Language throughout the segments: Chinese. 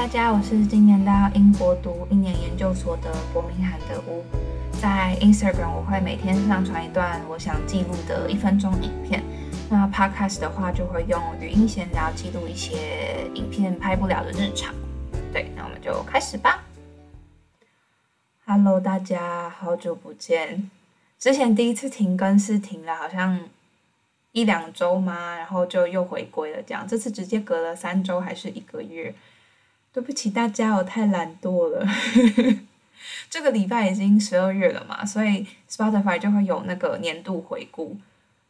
大家，我是今年到英国读一年研究所的伯明翰的乌。在 Instagram 我会每天上传一段我想记录的一分钟影片。那 Podcast 的话就会用语音闲聊记录一些影片拍不了的日常。对，那我们就开始吧。Hello，大家好久不见。之前第一次停更是停了好像一两周吗？然后就又回归了这样。这次直接隔了三周还是一个月？对不起大家，我太懒惰了。这个礼拜已经十二月了嘛，所以 Spotify 就会有那个年度回顾，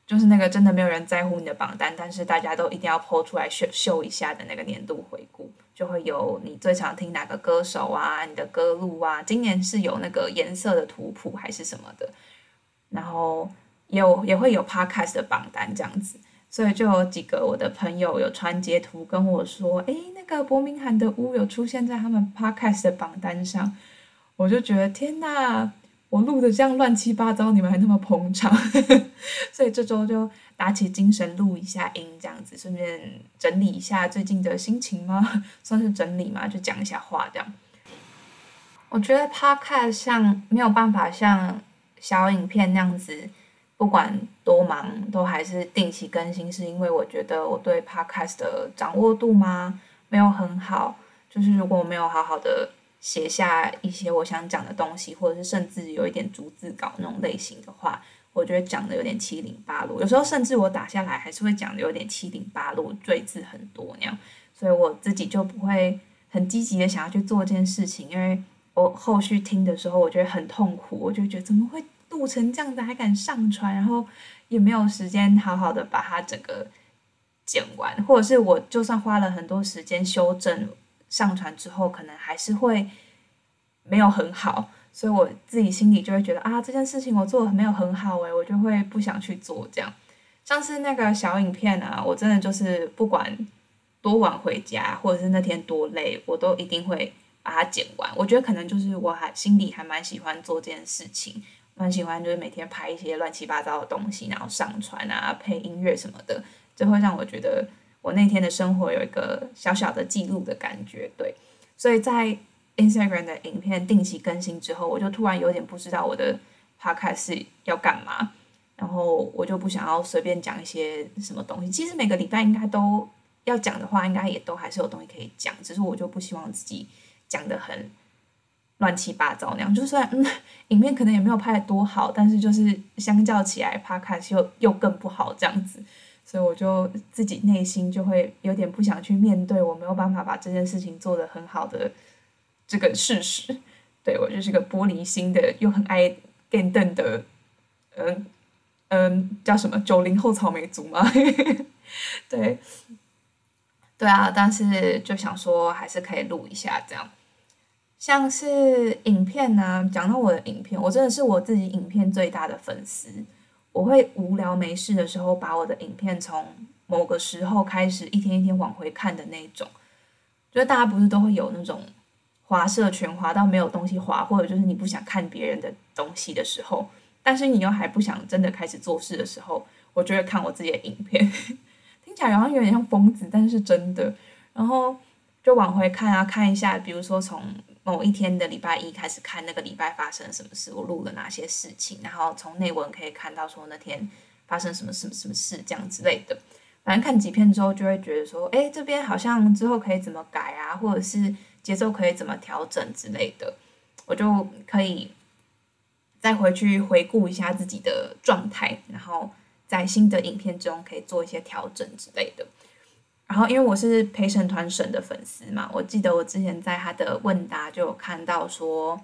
就是那个真的没有人在乎你的榜单，但是大家都一定要 PO 出来秀秀一下的那个年度回顾，就会有你最常听哪个歌手啊，你的歌路啊，今年是有那个颜色的图谱还是什么的，然后有也会有 Podcast 的榜单这样子。所以就有几个我的朋友有传截图跟我说，诶，个伯明翰的屋有出现在他们 podcast 的榜单上，我就觉得天呐，我录的这样乱七八糟，你们还那么捧场，所以这周就打起精神录一下音，这样子顺便整理一下最近的心情吗？算是整理嘛，就讲一下话这样。我觉得 podcast 像没有办法像小影片那样子。不管多忙，都还是定期更新，是因为我觉得我对 podcast 的掌握度吗没有很好。就是如果我没有好好的写下一些我想讲的东西，或者是甚至有一点逐字稿那种类型的话，我觉得讲的有点七零八落。有时候甚至我打下来还是会讲的有点七零八落，赘字很多那样。所以我自己就不会很积极的想要去做这件事情，因为我后续听的时候，我觉得很痛苦，我就觉得怎么会。录成这样子还敢上传，然后也没有时间好好的把它整个剪完，或者是我就算花了很多时间修正上传之后，可能还是会没有很好，所以我自己心里就会觉得啊，这件事情我做的没有很好诶，我就会不想去做这样。像是那个小影片啊，我真的就是不管多晚回家，或者是那天多累，我都一定会把它剪完。我觉得可能就是我还心里还蛮喜欢做这件事情。蛮喜欢，就是每天拍一些乱七八糟的东西，然后上传啊，配音乐什么的，就会让我觉得我那天的生活有一个小小的记录的感觉。对，所以在 Instagram 的影片定期更新之后，我就突然有点不知道我的 Podcast 要干嘛，然后我就不想要随便讲一些什么东西。其实每个礼拜应该都要讲的话，应该也都还是有东西可以讲，只是我就不希望自己讲的很。乱七八糟那样，就算嗯，影片可能也没有拍的多好，但是就是相较起来，Podcast 又又更不好这样子，所以我就自己内心就会有点不想去面对，我没有办法把这件事情做得很好的这个事实。对我就是个玻璃心的，又很爱电灯的，嗯嗯，叫什么九零后草莓族吗？对，对啊，但是就想说还是可以录一下这样。像是影片呢，讲到我的影片，我真的是我自己影片最大的粉丝。我会无聊没事的时候，把我的影片从某个时候开始，一天一天往回看的那种。就是大家不是都会有那种滑社群滑到没有东西滑，或者就是你不想看别人的东西的时候，但是你又还不想真的开始做事的时候，我就会看我自己的影片。听起来好像有点像疯子，但是真的。然后就往回看啊，看一下，比如说从。某一天的礼拜一开始看那个礼拜发生什么事，我录了哪些事情，然后从内文可以看到说那天发生什么什么什么事这样之类的。反正看几篇之后就会觉得说，哎，这边好像之后可以怎么改啊，或者是节奏可以怎么调整之类的，我就可以再回去回顾一下自己的状态，然后在新的影片中可以做一些调整之类的。然后，因为我是陪审团审的粉丝嘛，我记得我之前在他的问答就有看到说，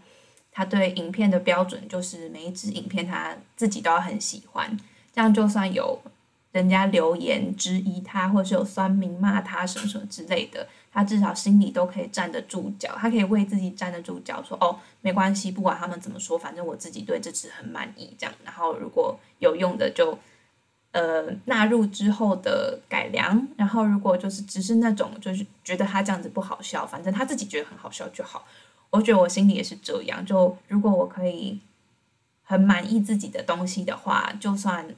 他对影片的标准就是每一支影片他自己都要很喜欢，这样就算有人家留言质疑他，或是有酸民骂他什么什么之类的，他至少心里都可以站得住脚，他可以为自己站得住脚，说哦没关系，不管他们怎么说，反正我自己对这支很满意，这样，然后如果有用的就。呃，纳入之后的改良，然后如果就是只是那种就是觉得他这样子不好笑，反正他自己觉得很好笑就好。我觉得我心里也是这样，就如果我可以很满意自己的东西的话，就算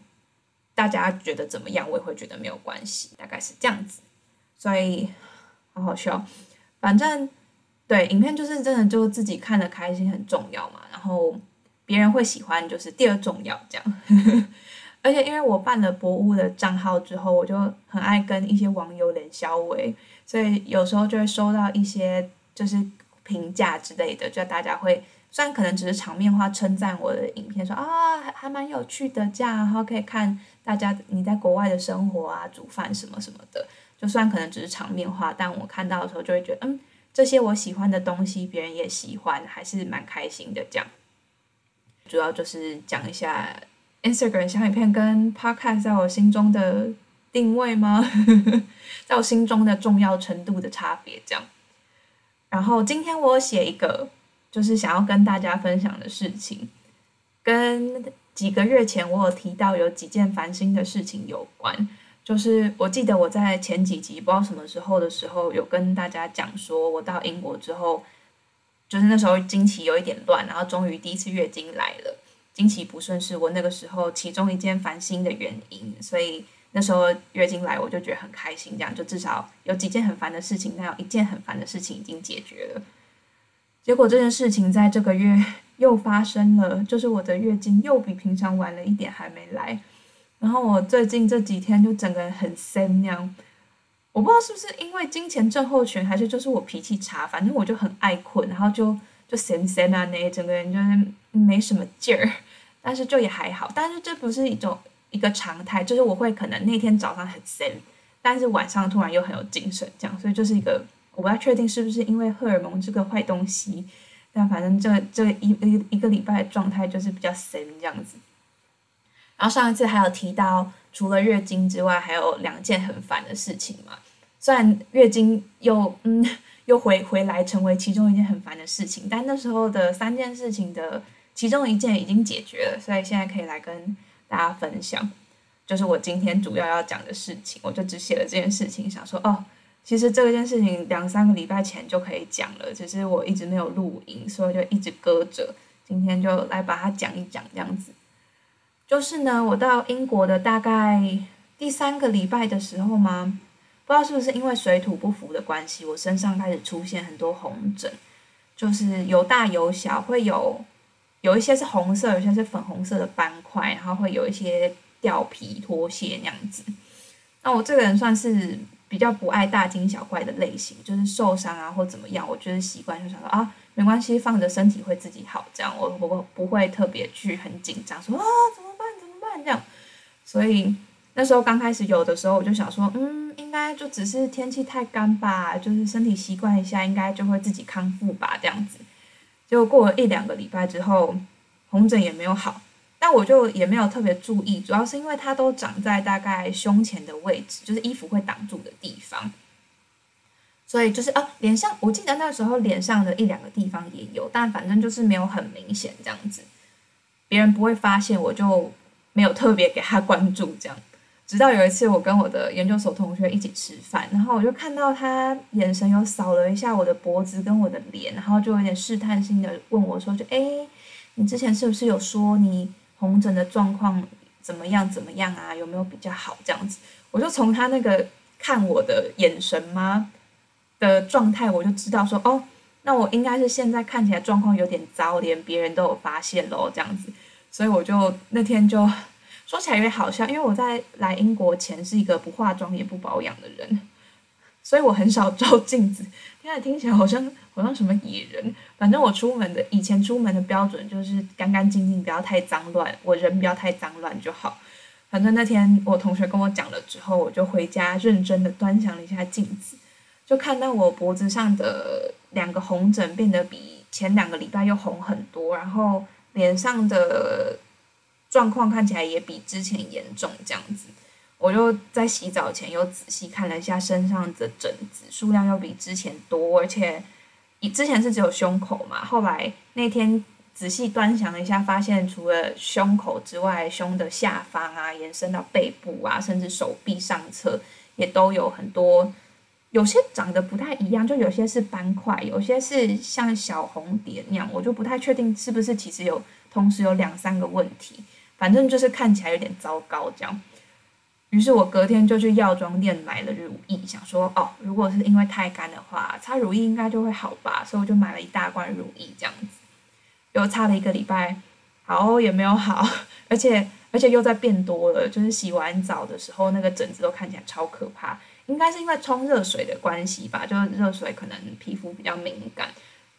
大家觉得怎么样，我也会觉得没有关系，大概是这样子。所以好好笑，反正对，影片就是真的就自己看的开心很重要嘛，然后别人会喜欢就是第二重要这样。而且因为我办了博物的账号之后，我就很爱跟一些网友连消维，所以有时候就会收到一些就是评价之类的，就大家会虽然可能只是场面话称赞我的影片，说啊还还蛮有趣的这样，然后可以看大家你在国外的生活啊，煮饭什么什么的，就算可能只是场面话，但我看到的时候就会觉得嗯这些我喜欢的东西别人也喜欢，还是蛮开心的这样。主要就是讲一下。Instagram 小影片跟 Podcast 在我心中的定位吗？在我心中的重要程度的差别，这样。然后今天我写一个，就是想要跟大家分享的事情，跟几个月前我有提到有几件烦心的事情有关。就是我记得我在前几集不知道什么时候的时候，有跟大家讲说，我到英国之后，就是那时候经期有一点乱，然后终于第一次月经来了。经期不顺是我那个时候其中一件烦心的原因，所以那时候月经来我就觉得很开心，这样就至少有几件很烦的事情，但有一件很烦的事情已经解决了。结果这件事情在这个月又发生了，就是我的月经又比平常晚了一点还没来，然后我最近这几天就整个人很森那样，我不知道是不是因为金钱症候群，还是就是我脾气差，反正我就很爱困，然后就就森森啊那整个人就是没什么劲儿。但是就也还好，但是这不是一种一个常态，就是我会可能那天早上很闲，但是晚上突然又很有精神，这样，所以就是一个我不太确定是不是因为荷尔蒙这个坏东西，但反正这这一一一个礼拜的状态就是比较闲这样子。然后上一次还有提到，除了月经之外，还有两件很烦的事情嘛。虽然月经又嗯又回回来成为其中一件很烦的事情，但那时候的三件事情的。其中一件已经解决了，所以现在可以来跟大家分享，就是我今天主要要讲的事情。我就只写了这件事情，想说哦，其实这件事情两三个礼拜前就可以讲了，只是我一直没有录音，所以就一直搁着。今天就来把它讲一讲，这样子。就是呢，我到英国的大概第三个礼拜的时候嘛？不知道是不是因为水土不服的关系，我身上开始出现很多红疹，就是有大有小，会有。有一些是红色，有些是粉红色的斑块，然后会有一些掉皮脱屑那样子。那我这个人算是比较不爱大惊小怪的类型，就是受伤啊或怎么样，我就是习惯就想说啊，没关系，放着身体会自己好，这样我我不会特别去很紧张，说啊怎么办怎么办这样。所以那时候刚开始有的时候，我就想说，嗯，应该就只是天气太干吧，就是身体习惯一下，应该就会自己康复吧这样子。结果过了一两个礼拜之后，红疹也没有好，但我就也没有特别注意，主要是因为它都长在大概胸前的位置，就是衣服会挡住的地方，所以就是啊，脸上我记得那时候脸上的一两个地方也有，但反正就是没有很明显这样子，别人不会发现，我就没有特别给他关注这样。直到有一次，我跟我的研究所同学一起吃饭，然后我就看到他眼神有扫了一下我的脖子跟我的脸，然后就有点试探性的问我说：“就哎，你之前是不是有说你红疹的状况怎么样怎么样啊？有没有比较好这样子？”我就从他那个看我的眼神吗的状态，我就知道说：“哦，那我应该是现在看起来状况有点糟，连别人都有发现喽这样子。”所以我就那天就。说起来有点好笑，因为我在来英国前是一个不化妆也不保养的人，所以我很少照镜子。现在听起来好像好像什么野人。反正我出门的以前出门的标准就是干干净净，不要太脏乱，我人不要太脏乱就好。反正那天我同学跟我讲了之后，我就回家认真的端详了一下镜子，就看到我脖子上的两个红疹变得比前两个礼拜又红很多，然后脸上的。状况看起来也比之前严重，这样子，我就在洗澡前又仔细看了一下身上的疹子，数量又比之前多，而且之前是只有胸口嘛，后来那天仔细端详了一下，发现除了胸口之外，胸的下方啊，延伸到背部啊，甚至手臂上侧也都有很多，有些长得不太一样，就有些是斑块，有些是像小红点那样，我就不太确定是不是其实有同时有两三个问题。反正就是看起来有点糟糕这样，于是我隔天就去药妆店买了乳液，想说哦，如果是因为太干的话，擦乳液应该就会好吧，所以我就买了一大罐乳液这样子，又擦了一个礼拜，好也没有好，而且而且又在变多了，就是洗完澡的时候那个疹子都看起来超可怕，应该是因为冲热水的关系吧，就是热水可能皮肤比较敏感，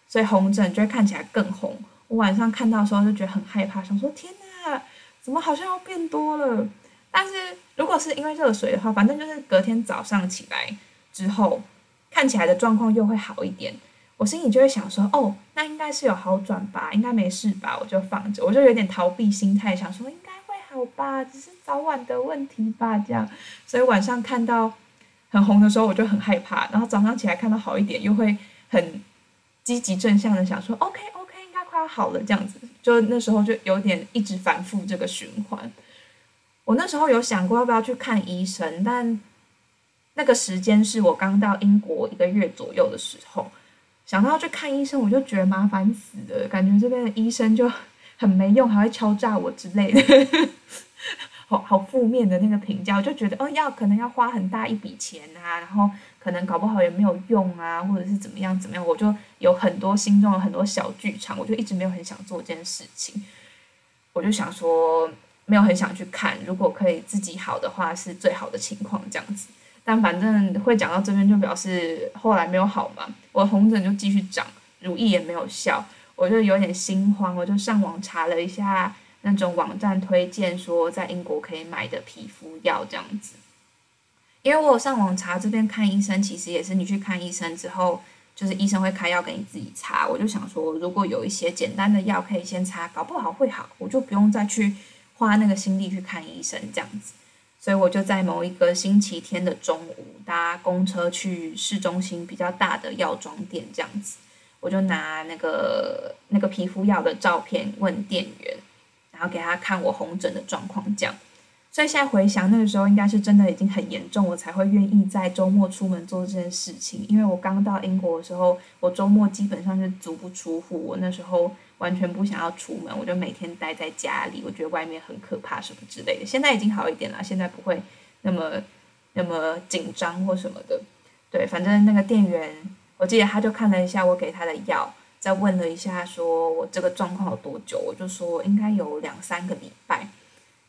所以红疹就会看起来更红。我晚上看到的时候就觉得很害怕，想说天哪，怎么好像要变多了？但是如果是因为热水的话，反正就是隔天早上起来之后，看起来的状况又会好一点。我心里就会想说，哦，那应该是有好转吧，应该没事吧，我就放着，我就有点逃避心态，想说应该会好吧，只是早晚的问题吧，这样。所以晚上看到很红的时候，我就很害怕，然后早上起来看到好一点，又会很积极正向的想说，OK 快要好了，这样子。就那时候就有点一直反复这个循环。我那时候有想过要不要去看医生，但那个时间是我刚到英国一个月左右的时候，想到要去看医生，我就觉得麻烦死了，感觉这边的医生就很没用，还会敲诈我之类的，好好负面的那个评价，我就觉得哦，要可能要花很大一笔钱啊，然后可能搞不好也没有用啊，或者是怎么样怎么样，我就有很多心中有很多小剧场，我就一直没有很想做这件事情，我就想说。没有很想去看，如果可以自己好的话是最好的情况这样子。但反正会讲到这边就表示后来没有好嘛，我红疹就继续长，乳液也没有效，我就有点心慌，我就上网查了一下那种网站推荐说在英国可以买的皮肤药这样子。因为我上网查这边看医生，其实也是你去看医生之后，就是医生会开药给你自己擦。我就想说，如果有一些简单的药可以先擦，搞不好会好，我就不用再去。花那个心力去看医生这样子，所以我就在某一个星期天的中午搭公车去市中心比较大的药妆店这样子，我就拿那个那个皮肤药的照片问店员，然后给他看我红疹的状况这样。所以现在回想那个时候，应该是真的已经很严重，我才会愿意在周末出门做这件事情。因为我刚到英国的时候，我周末基本上是足不出户，我那时候完全不想要出门，我就每天待在家里，我觉得外面很可怕什么之类的。现在已经好一点了，现在不会那么那么紧张或什么的。对，反正那个店员，我记得他就看了一下我给他的药，再问了一下说我这个状况有多久，我就说应该有两三个礼拜。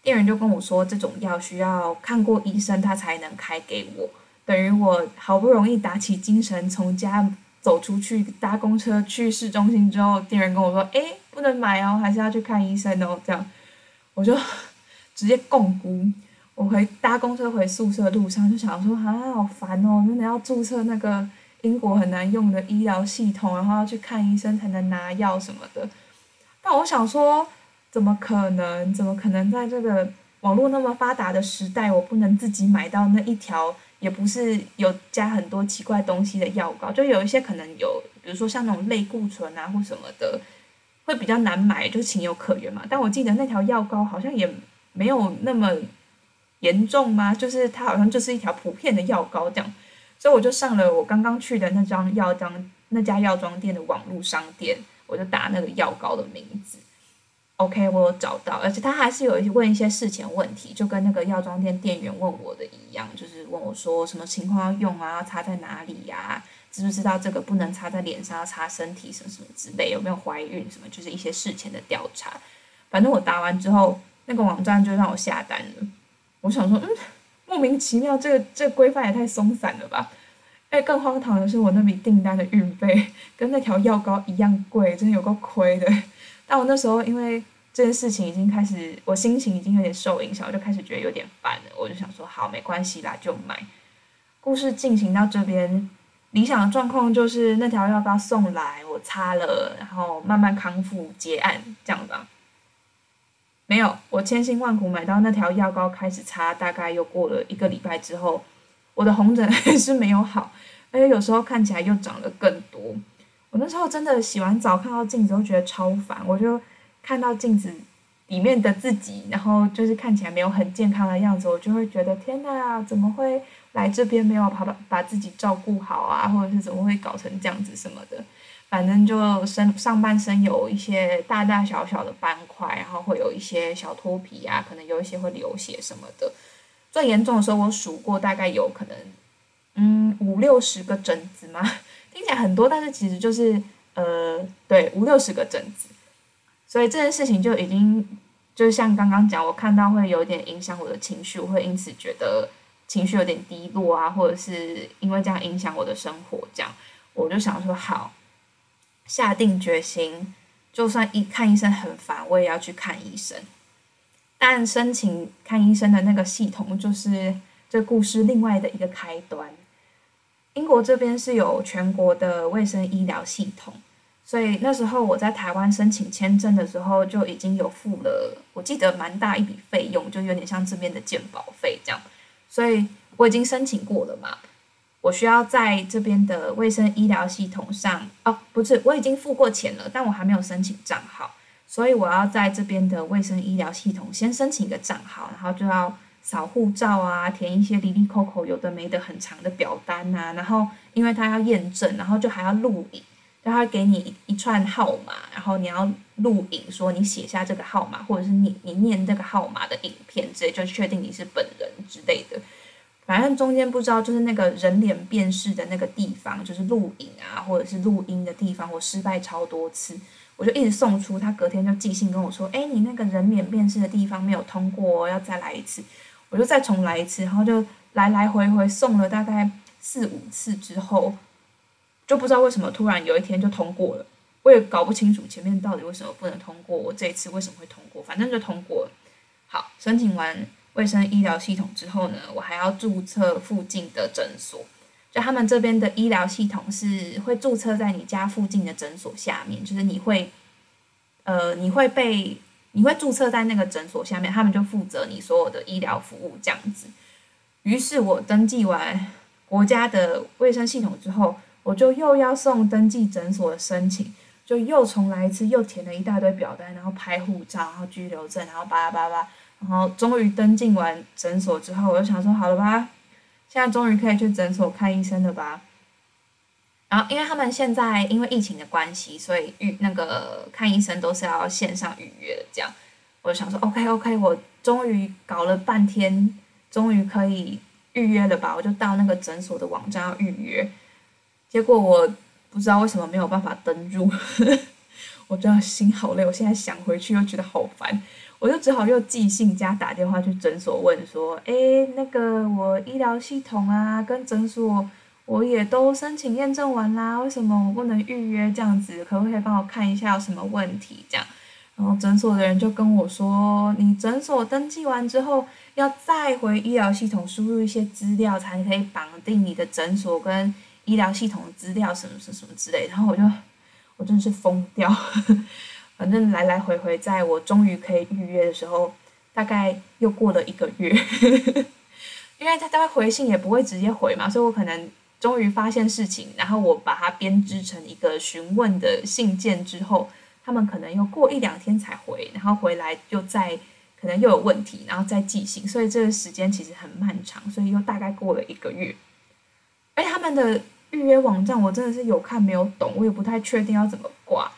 店员就跟我说，这种药需要看过医生，他才能开给我。等于我好不容易打起精神从家走出去搭公车去市中心之后，店员跟我说：“哎，不能买哦，还是要去看医生哦。”这样，我就直接共估。我回搭公车回宿舍路上就想说：“啊，好烦哦，真的要注册那个英国很难用的医疗系统，然后要去看医生才能拿药什么的。”但我想说。怎么可能？怎么可能在这个网络那么发达的时代，我不能自己买到那一条，也不是有加很多奇怪东西的药膏，就有一些可能有，比如说像那种类固醇啊或什么的，会比较难买，就情有可原嘛。但我记得那条药膏好像也没有那么严重吗？就是它好像就是一条普遍的药膏这样，所以我就上了我刚刚去的那张药妆那家药妆店的网络商店，我就打那个药膏的名字。OK，我有找到，而且他还是有问一些事前问题，就跟那个药妆店店员问我的一样，就是问我说什么情况要用啊，要擦在哪里呀，知不知道这个不能擦在脸上，要擦身体什么什么之类，有没有怀孕什么，就是一些事前的调查。反正我答完之后，那个网站就让我下单了。我想说，嗯，莫名其妙，这个这个规范也太松散了吧？哎，更荒唐的是，我那笔订单的运费 跟那条药膏一样贵，真的有够亏的。但我那时候因为这件事情已经开始，我心情已经有点受影响，我就开始觉得有点烦了。我就想说，好，没关系啦，就买。故事进行到这边，理想的状况就是那条药膏送来，我擦了，然后慢慢康复结案这样吧。没有，我千辛万苦买到那条药膏开始擦，大概又过了一个礼拜之后，我的红疹 还是没有好，而且有时候看起来又长得更多。我那时候真的洗完澡看到镜子都觉得超烦，我就看到镜子里面的自己，然后就是看起来没有很健康的样子，我就会觉得天哪，怎么会来这边没有把把把自己照顾好啊，或者是怎么会搞成这样子什么的，反正就身上半身有一些大大小小的斑块，然后会有一些小脱皮啊，可能有一些会流血什么的，最严重的时候我数过，大概有可能，嗯，五六十个疹子嘛，听起来很多，但是其实就是呃，对，五六十个疹子。所以这件事情就已经，就像刚刚讲，我看到会有点影响我的情绪，我会因此觉得情绪有点低落啊，或者是因为这样影响我的生活，这样我就想说好，下定决心，就算一看医生很烦，我也要去看医生。但申请看医生的那个系统，就是这故事另外的一个开端。英国这边是有全国的卫生医疗系统。所以那时候我在台湾申请签证的时候就已经有付了，我记得蛮大一笔费用，就有点像这边的健保费这样。所以我已经申请过了嘛，我需要在这边的卫生医疗系统上，哦，不是，我已经付过钱了，但我还没有申请账号，所以我要在这边的卫生医疗系统先申请一个账号，然后就要扫护照啊，填一些离离扣扣有的没的很长的表单呐，然后因为他要验证，然后就还要录影。他给你一串号码，然后你要录影，说你写下这个号码，或者是你你念这个号码的影片，直接就确定你是本人之类的。反正中间不知道，就是那个人脸辨识的那个地方，就是录影啊，或者是录音的地方，我失败超多次，我就一直送出，他隔天就寄信跟我说，哎，你那个人脸辨识的地方没有通过，要再来一次，我就再重来一次，然后就来来回回送了大概四五次之后。就不知道为什么突然有一天就通过了，我也搞不清楚前面到底为什么不能通过，我这一次为什么会通过，反正就通过了。好，申请完卫生医疗系统之后呢，我还要注册附近的诊所，就他们这边的医疗系统是会注册在你家附近的诊所下面，就是你会，呃，你会被你会注册在那个诊所下面，他们就负责你所有的医疗服务这样子。于是我登记完国家的卫生系统之后。我就又要送登记诊所的申请，就又重来一次，又填了一大堆表单，然后拍护照，然后居留证，然后叭叭叭，然后终于登记完诊所之后，我就想说，好了吧，现在终于可以去诊所看医生了吧。然后因为他们现在因为疫情的关系，所以预那个看医生都是要线上预约的，这样，我就想说，OK OK，我终于搞了半天，终于可以预约了吧？我就到那个诊所的网站要预约。结果我不知道为什么没有办法登入，我真的心好累。我现在想回去又觉得好烦，我就只好又寄信加打电话去诊所问说：“哎，那个我医疗系统啊，跟诊所我也都申请验证完啦，为什么我不能预约？这样子可不可以帮我看一下有什么问题？”这样，然后诊所的人就跟我说：“你诊所登记完之后，要再回医疗系统输入一些资料，才可以绑定你的诊所跟。”医疗系统的资料什么什么什么之类，然后我就 我真的是疯掉，反正来来回回，在我终于可以预约的时候，大概又过了一个月，因为他大概回信也不会直接回嘛，所以我可能终于发现事情，然后我把它编织成一个询问的信件之后，他们可能又过一两天才回，然后回来又再可能又有问题，然后再寄信，所以这个时间其实很漫长，所以又大概过了一个月，而他们的。预约网站我真的是有看没有懂，我也不太确定要怎么挂，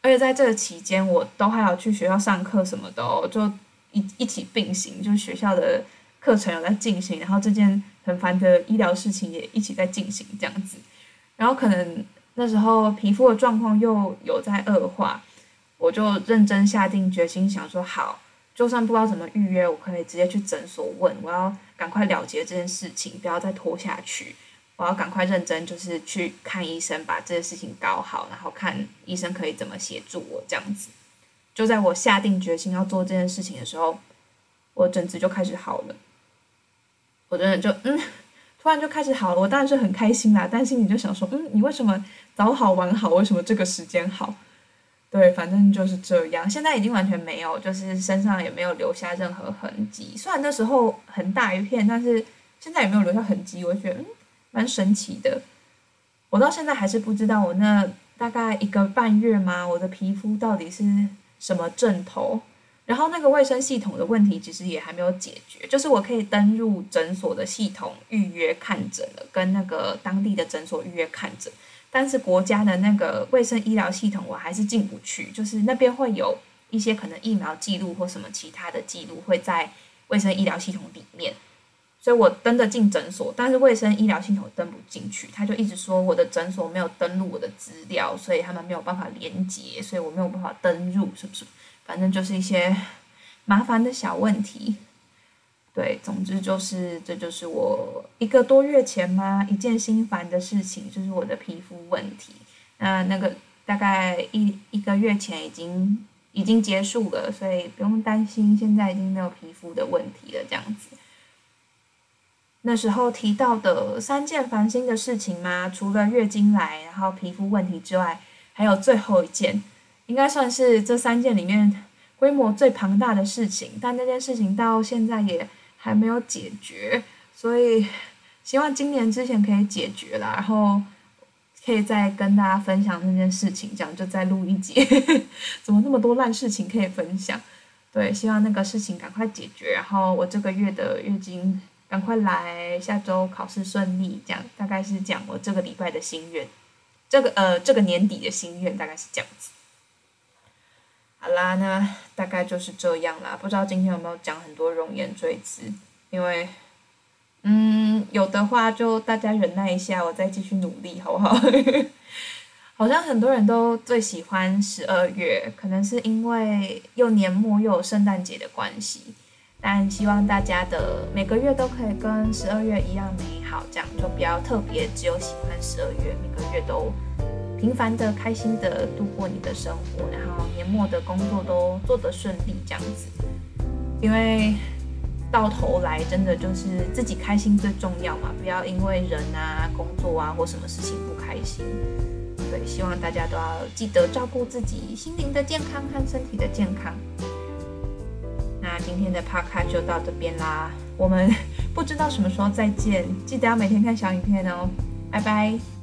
而且在这个期间我都还要去学校上课什么的，就一一起并行，就是学校的课程有在进行，然后这件很烦的医疗事情也一起在进行这样子，然后可能那时候皮肤的状况又有在恶化，我就认真下定决心想说好，就算不知道怎么预约，我可以直接去诊所问，我要赶快了结这件事情，不要再拖下去。我要赶快认真，就是去看医生，把这件事情搞好，然后看医生可以怎么协助我这样子。就在我下定决心要做这件事情的时候，我疹子就开始好了。我真的就嗯，突然就开始好了，我当然是很开心啦。但心里就想说，嗯，你为什么早好晚好？为什么这个时间好？对，反正就是这样。现在已经完全没有，就是身上也没有留下任何痕迹。虽然那时候很大一片，但是现在也没有留下痕迹。我觉得嗯。蛮神奇的，我到现在还是不知道我那大概一个半月嘛，我的皮肤到底是什么症头。然后那个卫生系统的问题其实也还没有解决，就是我可以登入诊所的系统预约看诊了，跟那个当地的诊所预约看诊，但是国家的那个卫生医疗系统我还是进不去，就是那边会有一些可能疫苗记录或什么其他的记录会在卫生医疗系统里面。所以我登得进诊所，但是卫生医疗系统登不进去，他就一直说我的诊所没有登录我的资料，所以他们没有办法连接，所以我没有办法登入，是不是？反正就是一些麻烦的小问题。对，总之就是这就是我一个多月前嘛一件心烦的事情，就是我的皮肤问题。那那个大概一一个月前已经已经结束了，所以不用担心，现在已经没有皮肤的问题了，这样子。那时候提到的三件烦心的事情吗？除了月经来，然后皮肤问题之外，还有最后一件，应该算是这三件里面规模最庞大的事情。但那件事情到现在也还没有解决，所以希望今年之前可以解决啦，然后可以再跟大家分享那件事情，这样就再录一集。怎么那么多烂事情可以分享？对，希望那个事情赶快解决，然后我这个月的月经。赶快来，下周考试顺利，这样大概是讲我这个礼拜的心愿，这个呃这个年底的心愿大概是这样子。好啦，那大概就是这样啦。不知道今天有没有讲很多容颜赘字，因为嗯有的话就大家忍耐一下，我再继续努力，好不好？好像很多人都最喜欢十二月，可能是因为又年末又有圣诞节的关系。但希望大家的每个月都可以跟十二月一样美好，这样就不要特别只有喜欢十二月，每个月都平凡的、开心的度过你的生活，然后年末的工作都做得顺利，这样子。因为到头来真的就是自己开心最重要嘛，不要因为人啊、工作啊或什么事情不开心。对，希望大家都要记得照顾自己心灵的健康和身体的健康。今天的趴咖就到这边啦，我们 不知道什么时候再见，记得要每天看小影片哦，拜拜。